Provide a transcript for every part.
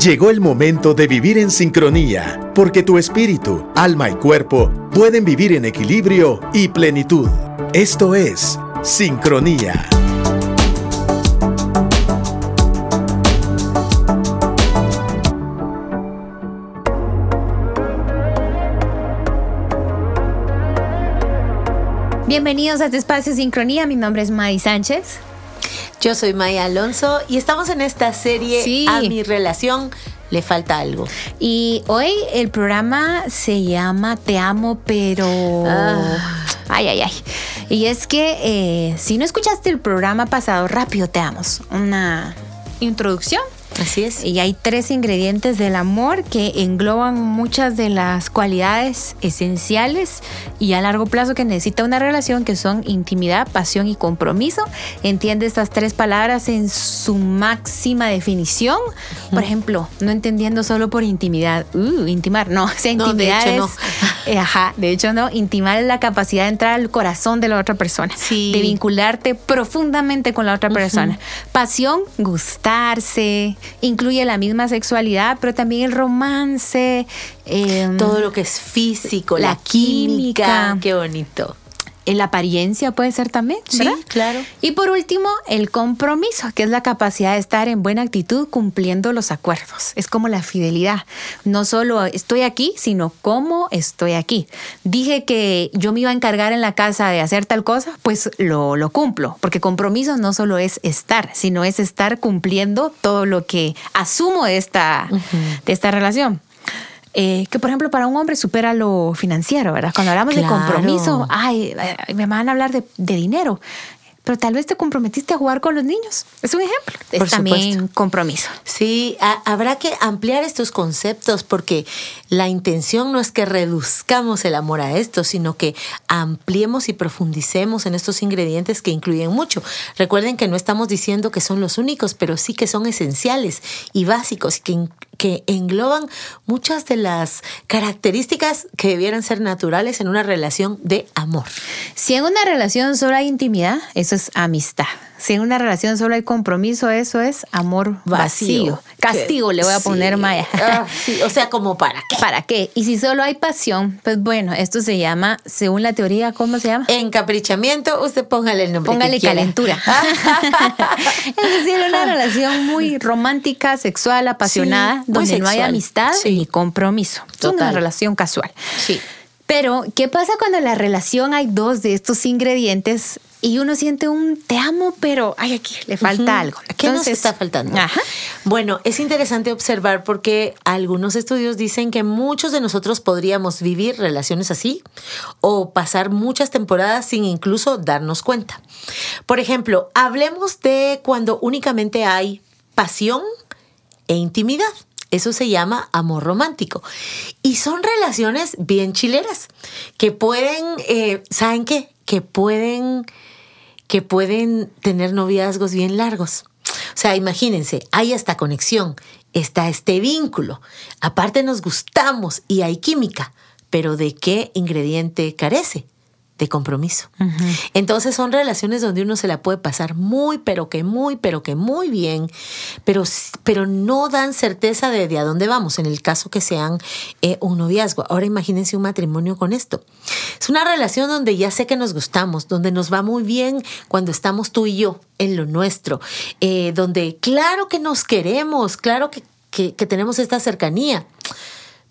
Llegó el momento de vivir en sincronía, porque tu espíritu, alma y cuerpo pueden vivir en equilibrio y plenitud. Esto es Sincronía. Bienvenidos a este espacio Sincronía. Mi nombre es Mari Sánchez. Yo soy Maya Alonso y estamos en esta serie A mi relación le falta algo. Y hoy el programa se llama Te amo, pero... Ah. Ay, ay, ay. Y es que eh, si no escuchaste el programa pasado, rápido te amo. Una introducción Así es. Y hay tres ingredientes del amor que engloban muchas de las cualidades esenciales y a largo plazo que necesita una relación, que son intimidad, pasión y compromiso. Entiende estas tres palabras en su máxima definición. Por ejemplo, no entendiendo solo por intimidad, uh, intimar, no, o sea, intimidad de hecho, no. Eh, ajá, de hecho no, intimar es la capacidad de entrar al corazón de la otra persona, de vincularte profundamente con la otra persona. Pasión, gustarse, incluye la misma sexualidad, pero también el romance. Em, Todo lo que es físico, la, química. Qué bonito. La apariencia puede ser también, ¿verdad? Sí, claro. Y por último, el compromiso, que es la capacidad de estar en buena actitud cumpliendo los acuerdos. Es como la fidelidad. No solo estoy aquí, sino cómo estoy aquí. Dije que yo me iba a encargar en la casa de hacer tal cosa, pues lo, lo cumplo. Porque compromiso no solo es estar, sino es estar cumpliendo todo lo que asumo de esta, de esta relación. Eh, que por ejemplo para un hombre supera lo financiero, ¿verdad? Cuando hablamos de compromiso, ay, me van a hablar de, dinero, pero tal vez te comprometiste a jugar con los niños. Es un ejemplo. Es también compromiso. Sí, habrá que ampliar estos conceptos porque la intención no es que reduzcamos el amor a esto, sino que ampliemos y profundicemos en estos ingredientes que incluyen mucho. Recuerden que no estamos diciendo que son los únicos, pero sí que son esenciales y básicos, que que engloban muchas de las características que debieran ser naturales en una relación de amor. Si en una relación solo hay intimidad, eso es amistad. Si en una relación solo hay compromiso, eso es amor vacío. Castigo le voy a poner Maya. Ah, o sea, como para qué. ¿Para qué? Y si solo hay pasión, pues bueno, esto se llama, según la teoría, ¿cómo se llama? Encaprichamiento, usted póngale el nombre. Póngale calentura. es decir, una relación muy romántica, sexual, apasionada, donde no hay amistad ni compromiso. Es una relación casual. Sí. Pero, ¿qué pasa cuando en la relación hay dos de estos ingredientes y uno siente un te amo, pero ay, aquí le falta algo. ¿Qué nos está faltando? Bueno, es interesante observar porque algunos estudios dicen que muchos de nosotros podríamos vivir relaciones así o pasar muchas temporadas sin incluso darnos cuenta. Por ejemplo, hablemos de cuando únicamente hay pasión e intimidad. Eso se llama amor romántico. Y son relaciones bien chileras que pueden, eh, ¿saben qué? Que pueden que pueden tener noviazgos bien largos. O sea, imagínense, hay esta conexión, está este vínculo. Aparte nos gustamos y hay química, pero ¿de qué ingrediente carece? De compromiso. Entonces son relaciones donde uno se la puede pasar muy, pero que muy, pero que muy bien, pero, pero no dan certeza de, de a dónde vamos, en el caso que sean eh, un noviazgo. Ahora imagínense un matrimonio con esto. Es una relación donde ya sé que nos gustamos, donde nos va muy bien cuando estamos tú y yo en lo nuestro, eh, donde claro que nos queremos, claro que, que tenemos esta cercanía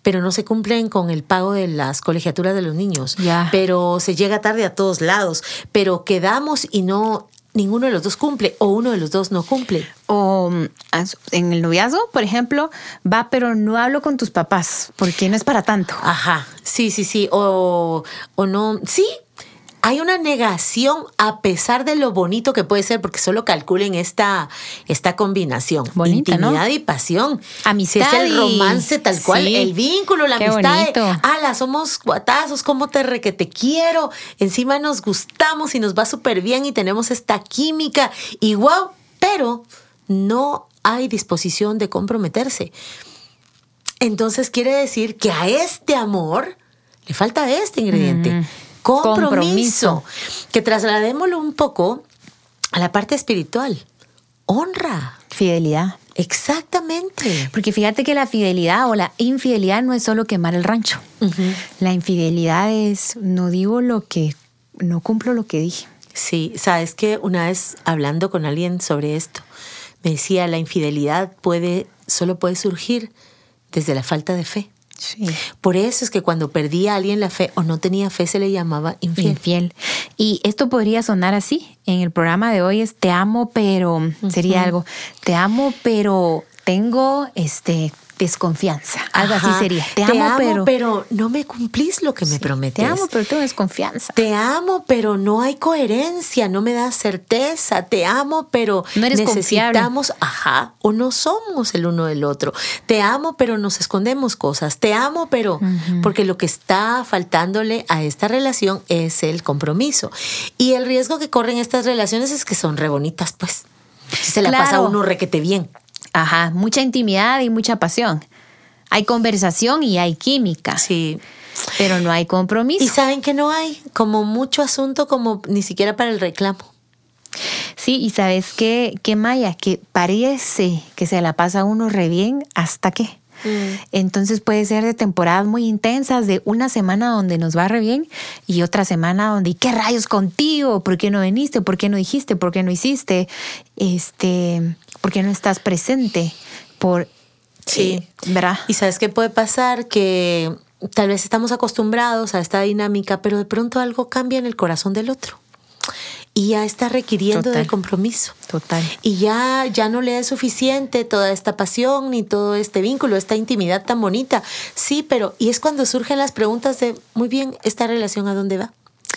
pero no se cumplen con el pago de las colegiaturas de los niños. Pero se llega tarde a todos lados. Pero quedamos y no ninguno de los dos cumple o uno de los dos no cumple. O mm, en el noviazgo, por ejemplo, va, pero no hablo con tus papás porque no es para tanto. Ajá, sí, sí, sí. O, o no, sí, hay una negación a pesar de lo bonito que puede ser, porque solo calculen esta, esta combinación. Intimidad y pasión. Amistad. es el romance tal cual, el vínculo, la amistad. ala, somos guatazos, cómo te re que te quiero. Encima nos gustamos y nos va súper bien y tenemos esta química. Y wow, pero no hay disposición de comprometerse. Entonces quiere decir que a este amor le falta este ingrediente. Mm compromiso. Que trasladémoslo un poco a la parte espiritual. Honra. Fidelidad. Exactamente. Porque fíjate que la fidelidad o la infidelidad no es solo quemar el rancho. La infidelidad es no digo lo que, no cumplo lo que dije. Sí, sabes que una vez hablando con alguien sobre esto, me decía la infidelidad puede, solo puede surgir desde la falta de fe. Sí. Por eso es que cuando perdía a alguien la fe o no tenía fe se le llamaba infiel. Infiel. Y esto podría sonar así. En el programa de hoy es te amo, pero sería algo. Te amo, pero tengo este desconfianza. Algo Ajá. así sería. Te, amo, pero, no me cumplís lo que me prometes. te amo, pero tengo desconfianza. Te amo, pero no hay coherencia, no me das certeza. Te amo, pero No eres necesitamos, ajá, o no somos el uno del otro. Te amo, pero nos escondemos cosas. Te amo, pero porque lo que está faltándole a esta relación es el compromiso. Y el riesgo que corren estas relaciones es que son re bonitas, pues. Si se la pasa Claro. uno requete bien. Ajá, mucha intimidad y mucha pasión. Hay conversación y hay química, Sí. pero no hay compromiso. Y saben que no hay como mucho asunto como ni siquiera para el reclamo. Sí, y sabes qué, qué Maya, que parece que se la pasa uno re bien hasta que. Entonces puede ser de temporadas muy intensas, de una semana donde nos va re bien y otra semana donde, ¿y qué rayos contigo? ¿Por qué no viniste? ¿Por qué no dijiste? ¿Por qué no hiciste? Este, ¿Por qué no estás presente? Por, Sí. eh, ¿verdad? Y sabes qué puede pasar que tal vez estamos acostumbrados a esta dinámica, pero de pronto algo cambia en el corazón del otro. Y ya está requiriendo Total. de compromiso. Total. Y ya, ya no le es suficiente toda esta pasión ni todo este vínculo, esta intimidad tan bonita. Sí, pero y es cuando surgen las preguntas de, muy bien, ¿esta relación a dónde va?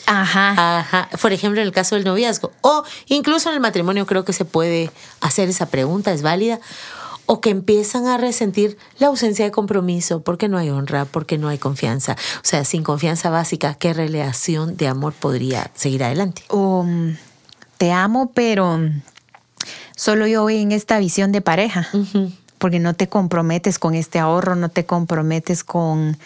Ajá. Ajá. Por ejemplo, en el caso del noviazgo. O incluso en el matrimonio creo que se puede hacer esa pregunta, es válida. O que empiezan a resentir la ausencia de compromiso porque no hay honra, porque no hay confianza. O sea, sin confianza básica, ¿qué relación de amor podría seguir adelante? o mm, te amo, pero solo yo voy en esta visión de pareja, porque no te comprometes con este ahorro, no te comprometes con,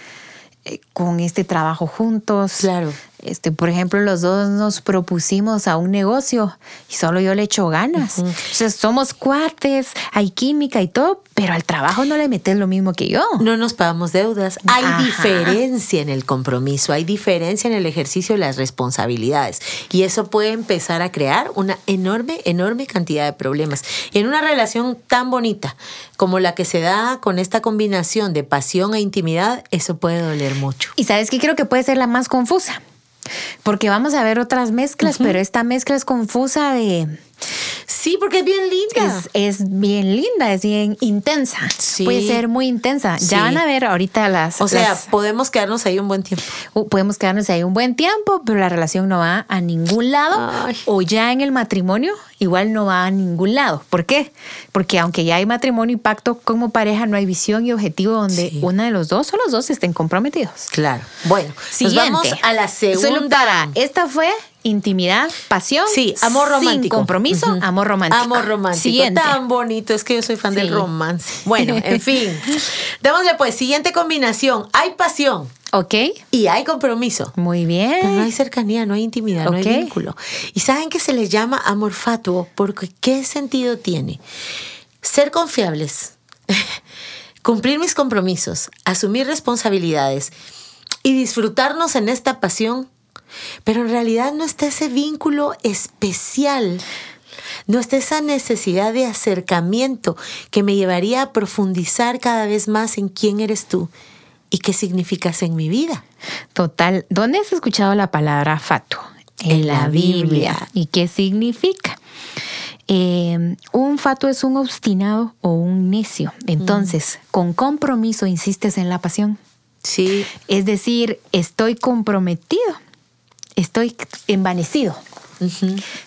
eh, con este trabajo juntos. Claro. Este, por ejemplo, los dos nos propusimos a un negocio y solo yo le echo ganas. Sea, somos cuates, hay química y todo, pero al trabajo no le metes lo mismo que yo. No nos pagamos deudas. Hay Ajá. diferencia en el compromiso, hay diferencia en el ejercicio de las responsabilidades. Y eso puede empezar a crear una enorme, enorme cantidad de problemas. Y en una relación tan bonita como la que se da con esta combinación de pasión e intimidad, eso puede doler mucho. Y sabes que creo que puede ser la más confusa. Porque vamos a ver otras mezclas, pero esta mezcla es confusa de... Sí, porque es bien linda. Es, es bien linda, es bien intensa. Sí. Puede ser muy intensa. Sí. Ya van a ver ahorita las... o sea, podemos quedarnos ahí un buen tiempo. uh, podemos quedarnos ahí un buen tiempo, pero la relación no va a ningún lado. Ay. O ya en el matrimonio, igual no va a ningún lado. ¿Por qué? Porque aunque ya hay matrimonio y pacto como pareja, no hay visión y objetivo donde Sí. una de los dos o los dos estén comprometidos. Claro. Bueno, Siguiente. nos vamos a la segunda. para- esta fue intimidad, pasión. Sí, amor Sin romántico. compromiso, Ujú. amor romántico. Amor romántico. Siguiente. Tan bonito. Es que yo soy fan del romance. Bueno, en fin. Démosle pues, siguiente combinación. Hay pasión Ok, y hay compromiso. muy bien. Pero no hay cercanía, no hay intimidad, no hay vínculo. Y saben que se les llama amor fatuo porque ¿qué sentido tiene? Ser confiables, cumplir mis compromisos, asumir responsabilidades y disfrutarnos en esta pasión, pero en realidad no está ese vínculo especial. No está esa necesidad de acercamiento que me llevaría a profundizar cada vez más en quién eres tú y qué significas en mi vida. Total. ¿Dónde has escuchado la palabra fatuo? En la Biblia. ¿Y qué significa? Eh, un fatuo es un obstinado o un necio. Entonces, con compromiso insistes en la pasión. Sí, Es decir, estoy comprometido, estoy envanecido.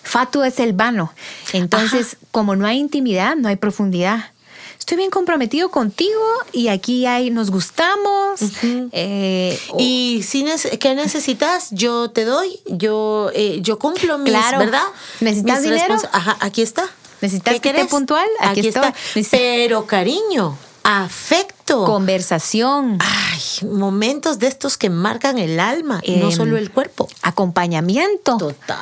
Fatuo es el vano. Entonces, como no hay intimidad, no hay profundidad. Estoy bien comprometido contigo y aquí hay, nos gustamos. eh, o- Y si nece- ¿qué necesitas? Yo te doy, yo, eh, yo cumplo mis, Claro. ¿verdad? ¿Necesitas Mis dinero? Ajá, aquí está. ¿Necesitas ¿Qué que esté puntual? Aquí Aquí, está. Pero cariño, afecto. Conversación. Ay, momentos de estos que marcan el alma, no Em, solo el cuerpo. Acompañamiento. Total.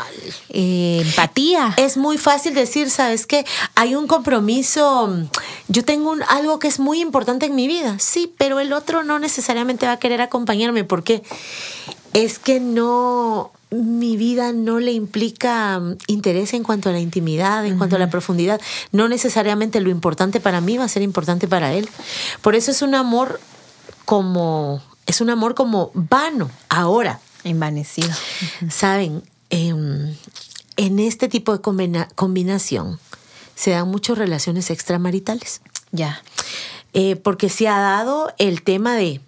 eh, empatía. Es muy fácil decir, ¿sabes qué? Hay un compromiso. Yo tengo un- algo que es muy importante en mi vida, sí, pero el otro no necesariamente va a querer acompañarme porque es que no, mi vida no le implica mm, interés en cuanto a la intimidad, en cuanto a la profundidad. No necesariamente lo importante para mí va a ser importante para él. Por eso es un amor como, es un amor como vano. Ahora, Envanecido. Saben, Em, en este tipo de combina- combinación se dan muchas relaciones extramaritales. Ya. Eh, porque se ha dado el tema de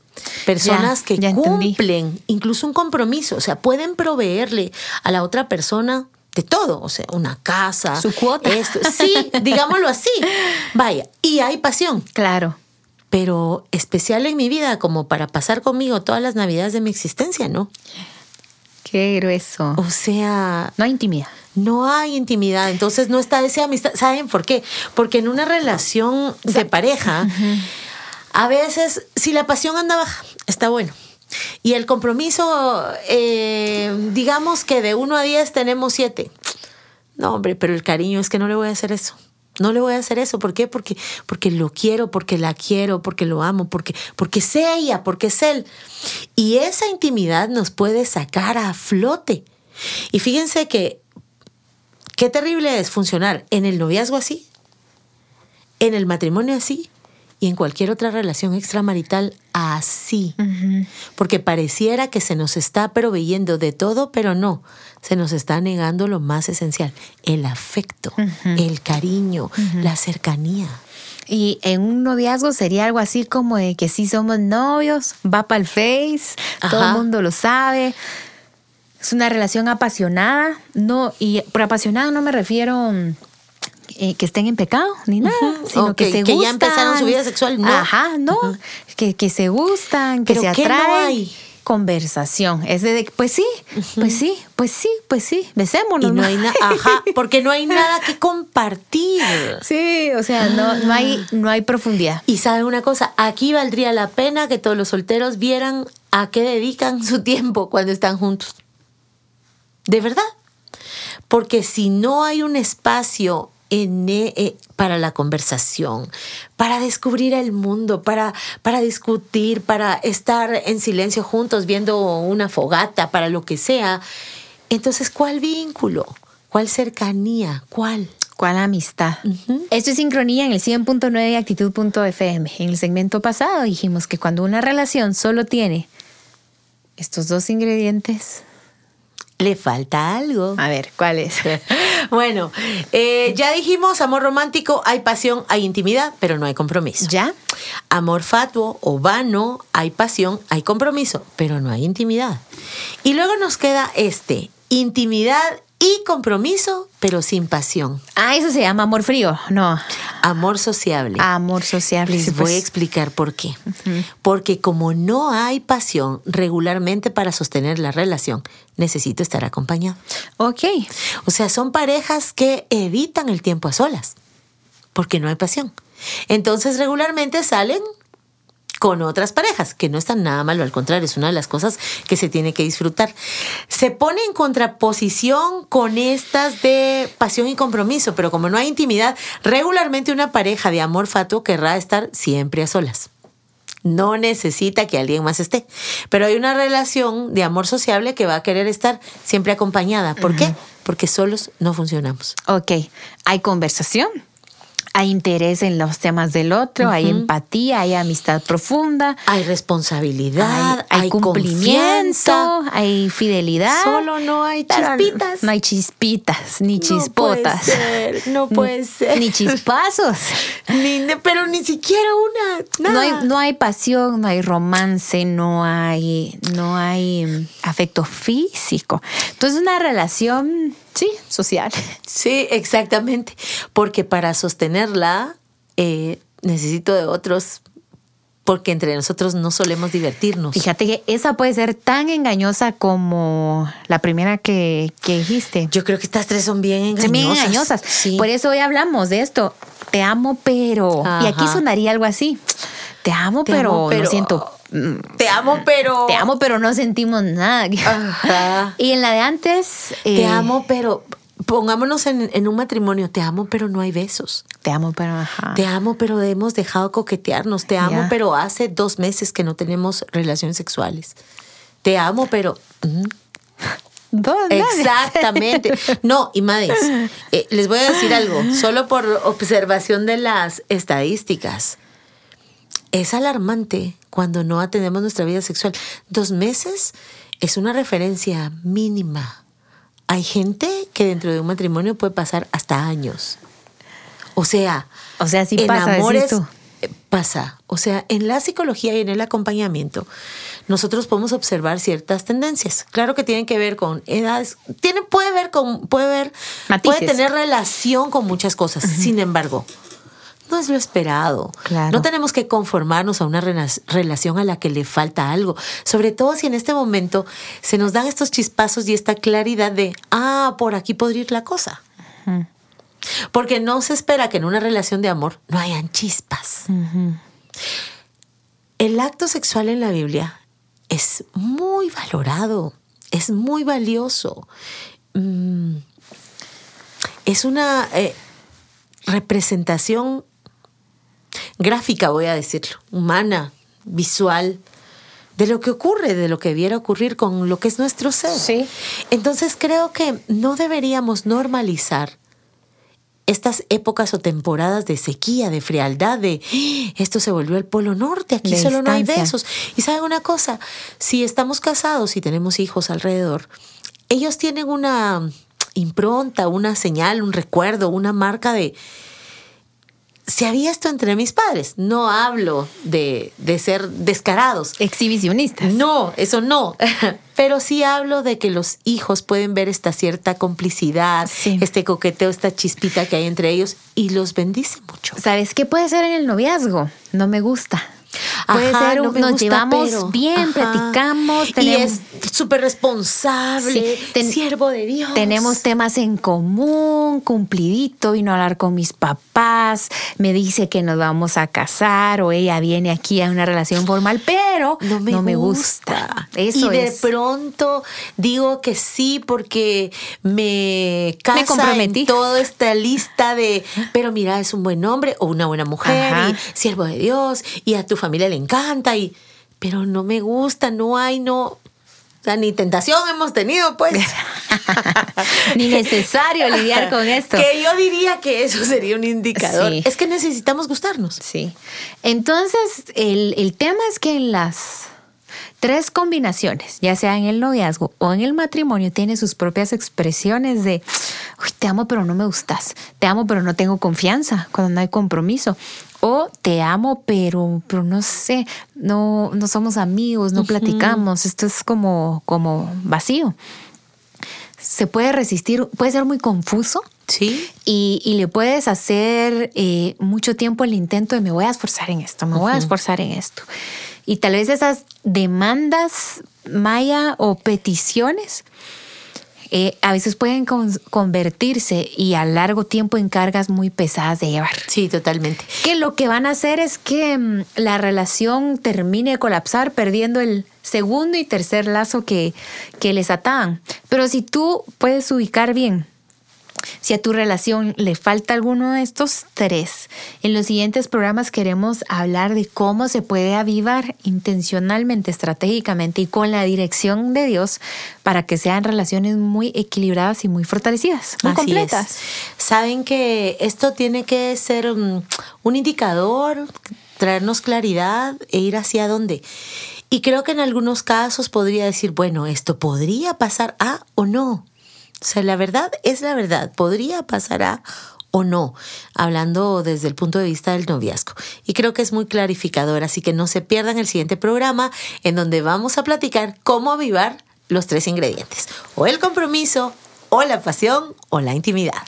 personas Ya, que ya entendí. cumplen incluso un compromiso, o sea, pueden proveerle a la otra persona de todo, o sea, una casa, Su cuota. esto, sí, digámoslo así. Vaya, y hay pasión, Claro. pero especial en mi vida como para pasar conmigo todas las navidades de mi existencia, ¿no? Qué grueso. O sea, No hay intimidad. no hay intimidad, entonces no está esa amistad. ¿Saben por qué? Porque en una relación de pareja, a veces, si la pasión anda baja, está bueno. Y el compromiso, eh, digamos que de 1 a 10 tenemos 7. No, hombre, pero el cariño es que no le voy a hacer eso. No le voy a hacer eso. ¿Por qué? Porque, porque lo quiero, porque la quiero, porque lo amo, porque, porque es ella, porque es él. Y esa intimidad nos puede sacar a flote. Y fíjense que qué terrible es funcionar en el noviazgo así, en el matrimonio así y en cualquier otra relación extramarital así. Porque pareciera que se nos está proveyendo de todo, pero no. Se nos está negando lo más esencial, el afecto, el cariño, la cercanía. Y en un noviazgo sería algo así como de que sí somos novios, va para el face, todo el mundo lo sabe. Es una relación apasionada, no, y por apasionada no me refiero mm, eh, que estén en pecado ni nada, Ujú. sino que, que- se que ya gustan. empezaron su vida sexual, no. Ajá, no, que, que se gustan, que ¿Pero se qué no atraen. hay? Conversación, es de, pues sí, pues sí, pues sí, pues sí, besémonos. Y no hay nada, ajá, porque no hay nada que compartir. Sí, o sea, no, no, hay, no hay profundidad. Y saben una cosa, aquí valdría la pena que todos los solteros vieran a qué dedican su tiempo cuando están juntos. De verdad. Porque si no hay un espacio en, e- eh, para la conversación, para descubrir el mundo, para, para discutir, para estar en silencio juntos viendo una fogata, para lo que sea, entonces, ¿cuál vínculo? ¿Cuál cercanía? ¿Cuál? ¿Cuál amistad? Esto es sincronía en el 100.9 y actitud.fm. En el segmento pasado dijimos que cuando una relación solo tiene estos dos ingredientes, Le falta algo. a ver, ¿cuál es? Bueno, eh, ya dijimos, amor romántico, hay pasión, hay intimidad, pero no hay compromiso. ¿Ya? Amor fatuo o vano, hay pasión, hay compromiso, pero no hay intimidad. Y luego nos queda este, intimidad y compromiso, pero sin pasión. Ah, eso se llama amor frío. No, Amor sociable. amor sociable. Les Sí, voy a pues. explicar por qué. Porque como no hay pasión regularmente para sostener la relación, necesito estar acompañado. Ok. O sea, son parejas que evitan el tiempo a solas, porque no hay pasión. Entonces regularmente salen con otras parejas, que no están nada malo, al contrario, es una de las cosas que se tiene que disfrutar. Se pone en contraposición con estas de pasión y compromiso, pero como no hay intimidad, regularmente una pareja de amor fatuo querrá estar siempre a solas. No necesita que alguien más esté. Pero hay una relación de amor sociable que va a querer estar siempre acompañada. ¿Por qué? Porque solos no funcionamos. Ok. Hay conversación. Hay interés en los temas del otro, hay empatía, hay amistad profunda, Hay responsabilidad, hay, hay, hay cumplimiento, hay fidelidad. Solo no hay chispitas. No hay chispitas, ni No puede chispotas. ser, no puede ser. Ni chispazos. Ni- pero ni siquiera una. No hay, no hay pasión, no hay romance, no hay, no hay mm, afecto físico. Entonces, una relación, sí, social. Sí, exactamente. Porque para sostenerla eh, necesito de otros, porque entre nosotros no solemos divertirnos. Fíjate que esa puede ser tan engañosa como la primera que, que dijiste. Yo creo que estas tres son bien engañosas. Son bien engañosas. Sí. Por eso hoy hablamos de esto. Te amo, pero. Y aquí sonaría algo así. Te amo, Te pero, amo, pero- no siento te amo, pero. Te amo, pero no sentimos nada. Ajá. Y en la de antes. Te eh, amo, pero. Pongámonos en, en un matrimonio. Te amo, pero no hay besos. Te amo, pero. Ajá. Te amo, pero hemos dejado coquetearnos. Te amo, pero hace dos meses que no tenemos relaciones sexuales. Te amo, pero. mm. Exactamente. No, y madres, eh, les voy a decir algo, solo por observación de las estadísticas. Es alarmante cuando no atendemos nuestra vida sexual. Dos meses es una referencia mínima. Hay gente que dentro de un matrimonio puede pasar hasta años. O sea, O sea, sí en pasa, amores tú. eh, pasa. O sea, en la psicología y en el acompañamiento, nosotros podemos observar ciertas tendencias. Claro que tienen que ver con edades, tiene, puede ver con, puede ver, Matices. puede tener relación con muchas cosas. Sin embargo, no es lo esperado. Claro. No tenemos que conformarnos a una relación a la que le falta algo. Sobre todo si en este momento se nos dan estos chispazos y esta claridad de, ah, por aquí podría ir la cosa. Porque no se espera que en una relación de amor no hayan chispas. El acto sexual en la Biblia es muy valorado, es muy valioso. Mm, es una eh, representación gráfica, voy a decirlo, humana, visual, de lo que ocurre, de lo que debiera ocurrir con lo que es nuestro ser. Sí. Entonces creo que no deberíamos normalizar estas épocas o temporadas de sequía, de frialdad, de "Ah, esto se volvió el polo norte, aquí De solo no hay besos. Y saben una cosa, si estamos casados y tenemos hijos alrededor, ellos tienen una impronta, una señal, un recuerdo, una marca de si había esto entre mis padres. No hablo de, de ser descarados. Exhibicionistas. No, eso no. Pero sí hablo de que los hijos pueden ver esta cierta complicidad, Sí. este coqueteo, esta chispita que hay entre ellos y los bendice mucho. ¿Sabes qué puede ser en el noviazgo? No me gusta. Puede Ajá, ser, no un- me nos gusta, llevamos pero- bien, ajá. platicamos, Y tenemos, es súper responsable, Sí, ten- siervo de Dios. tenemos temas en común, cumplidito, vino a hablar con mis papás, me dice que nos vamos a casar o ella viene aquí a una relación formal, pero no me, gusta. gusta. Eso y de es. pronto digo que sí porque me casa comprometí. en toda esta lista de, pero mira, es un buen hombre o una buena mujer Ajá. y siervo de Dios y a tu familia le encanta y pero no me gusta, no hay, no, o sea, ni tentación hemos tenido, pues. Ni necesario lidiar con esto. Que yo diría que eso sería un indicador. Sí. Es que necesitamos gustarnos. Sí. Entonces, el, el tema es que en las tres combinaciones, ya sea en el noviazgo o en el matrimonio, tiene sus propias expresiones de, "Uy, te amo pero no me gustas, te amo pero no tengo confianza cuando no hay compromiso, o te amo pero, pero no sé, no, no somos amigos, no platicamos, esto es como, como vacío. Se puede resistir, puede ser muy confuso Sí. y, y le puedes hacer eh, mucho tiempo el intento de me voy a esforzar en esto, me voy a esforzar en esto. Y tal vez esas demandas maya o peticiones eh, a veces pueden con- convertirse y a largo tiempo en cargas muy pesadas de llevar. Sí, totalmente. Que lo que van a hacer es que mm, la relación termine de colapsar perdiendo el segundo y tercer lazo que, que les ataban. Pero si tú puedes ubicar bien si a tu relación le falta alguno de estos tres, en los siguientes programas queremos hablar de cómo se puede avivar intencionalmente, estratégicamente y con la dirección de Dios para que sean relaciones muy equilibradas y muy fortalecidas, muy Así completas. es. Saben que esto tiene que ser mm, un indicador, traernos claridad e ir hacia dónde. Y creo que en algunos casos podría decir, bueno, esto podría pasar a o no. O sea, la verdad es la verdad. Podría pasar a o no, hablando desde el punto de vista del noviazgo. Y creo que es muy clarificador, así que no se pierdan el siguiente programa en donde vamos a platicar cómo avivar los tres ingredientes, o el compromiso, o la pasión, o la intimidad.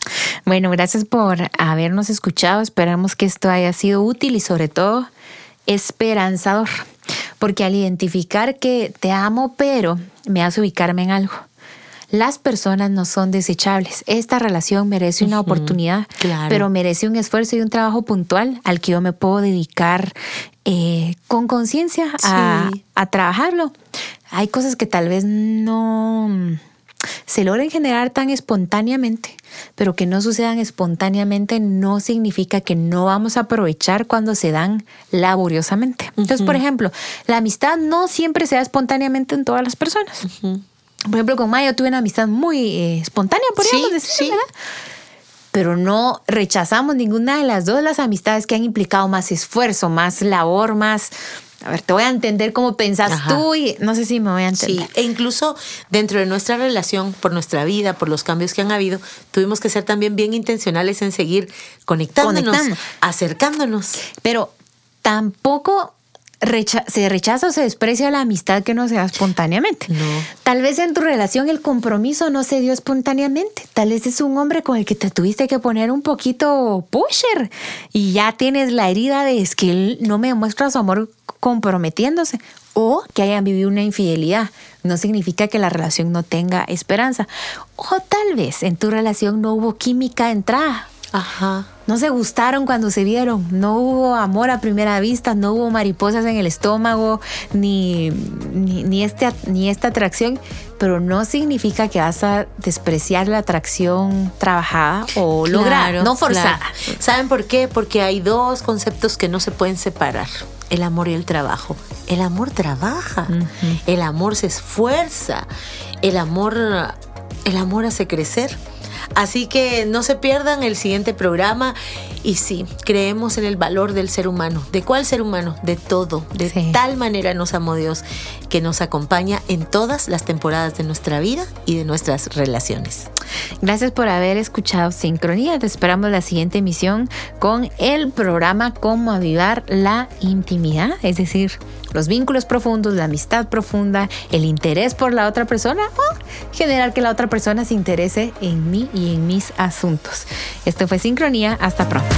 Bueno, gracias por habernos escuchado. Esperamos que esto haya sido útil y sobre todo esperanzador. Porque al identificar que te amo, pero me hace ubicarme en algo. Las personas no son desechables. Esta relación merece una oportunidad, pero merece un esfuerzo y un trabajo puntual al que yo me puedo dedicar eh, con conciencia a, a trabajarlo. Hay cosas que tal vez no se logren generar tan espontáneamente, pero que no sucedan espontáneamente no significa que no vamos a aprovechar cuando se dan laboriosamente. Entonces, por ejemplo, la amistad no siempre se da espontáneamente en todas las personas. Por ejemplo, con Maya tuve una amistad muy eh, espontánea, podríamos decir, ¿verdad? Pero no rechazamos ninguna de las dos las amistades que han implicado más esfuerzo, más labor, más a ver, te voy a entender cómo pensas tú y no sé si me voy a entender. Sí, e incluso dentro de nuestra relación, por nuestra vida, por los cambios que han habido, tuvimos que ser también bien intencionales en seguir conectándonos, acercándonos. Pero tampoco se rechaza o se desprecia la amistad que no se da espontáneamente. No. Tal vez en tu relación el compromiso no se dio espontáneamente. Tal vez es un hombre con el que te tuviste que poner un poquito pusher y ya tienes la herida de es que él no me demuestra su amor comprometiéndose o que hayan vivido una infidelidad. No significa que la relación no tenga esperanza. O tal vez en tu relación no hubo química de entrada. Ajá. No se gustaron cuando se vieron, no hubo amor a primera vista, no hubo mariposas en el estómago, ni, ni, este, ni esta atracción, pero no significa que vas a despreciar la atracción trabajada o lograda, no forzada. ¿Saben por qué? Porque hay dos conceptos que no se pueden separar el amor y el trabajo. El amor trabaja, el amor se esfuerza, el amor, el amor hace crecer. Así que no se pierdan el siguiente programa y sí, creemos en el valor del ser humano. ¿De cuál ser humano? De todo. De tal manera nos amó Dios que nos acompaña en todas las temporadas de nuestra vida y de nuestras relaciones. Gracias por haber escuchado Sincronía. Te esperamos la siguiente emisión con el programa Cómo avivar la intimidad, es decir, los vínculos profundos, la amistad profunda, el interés por la otra persona o generar que la otra persona se interese en mí y en mis asuntos. Esto fue Sincronía. Hasta pronto.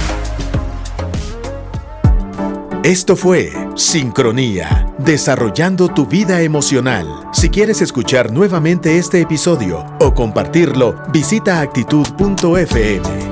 Esto fue Sincronía, desarrollando tu vida emocional. Si quieres escuchar nuevamente este episodio o compartirlo, visita actitud.fm.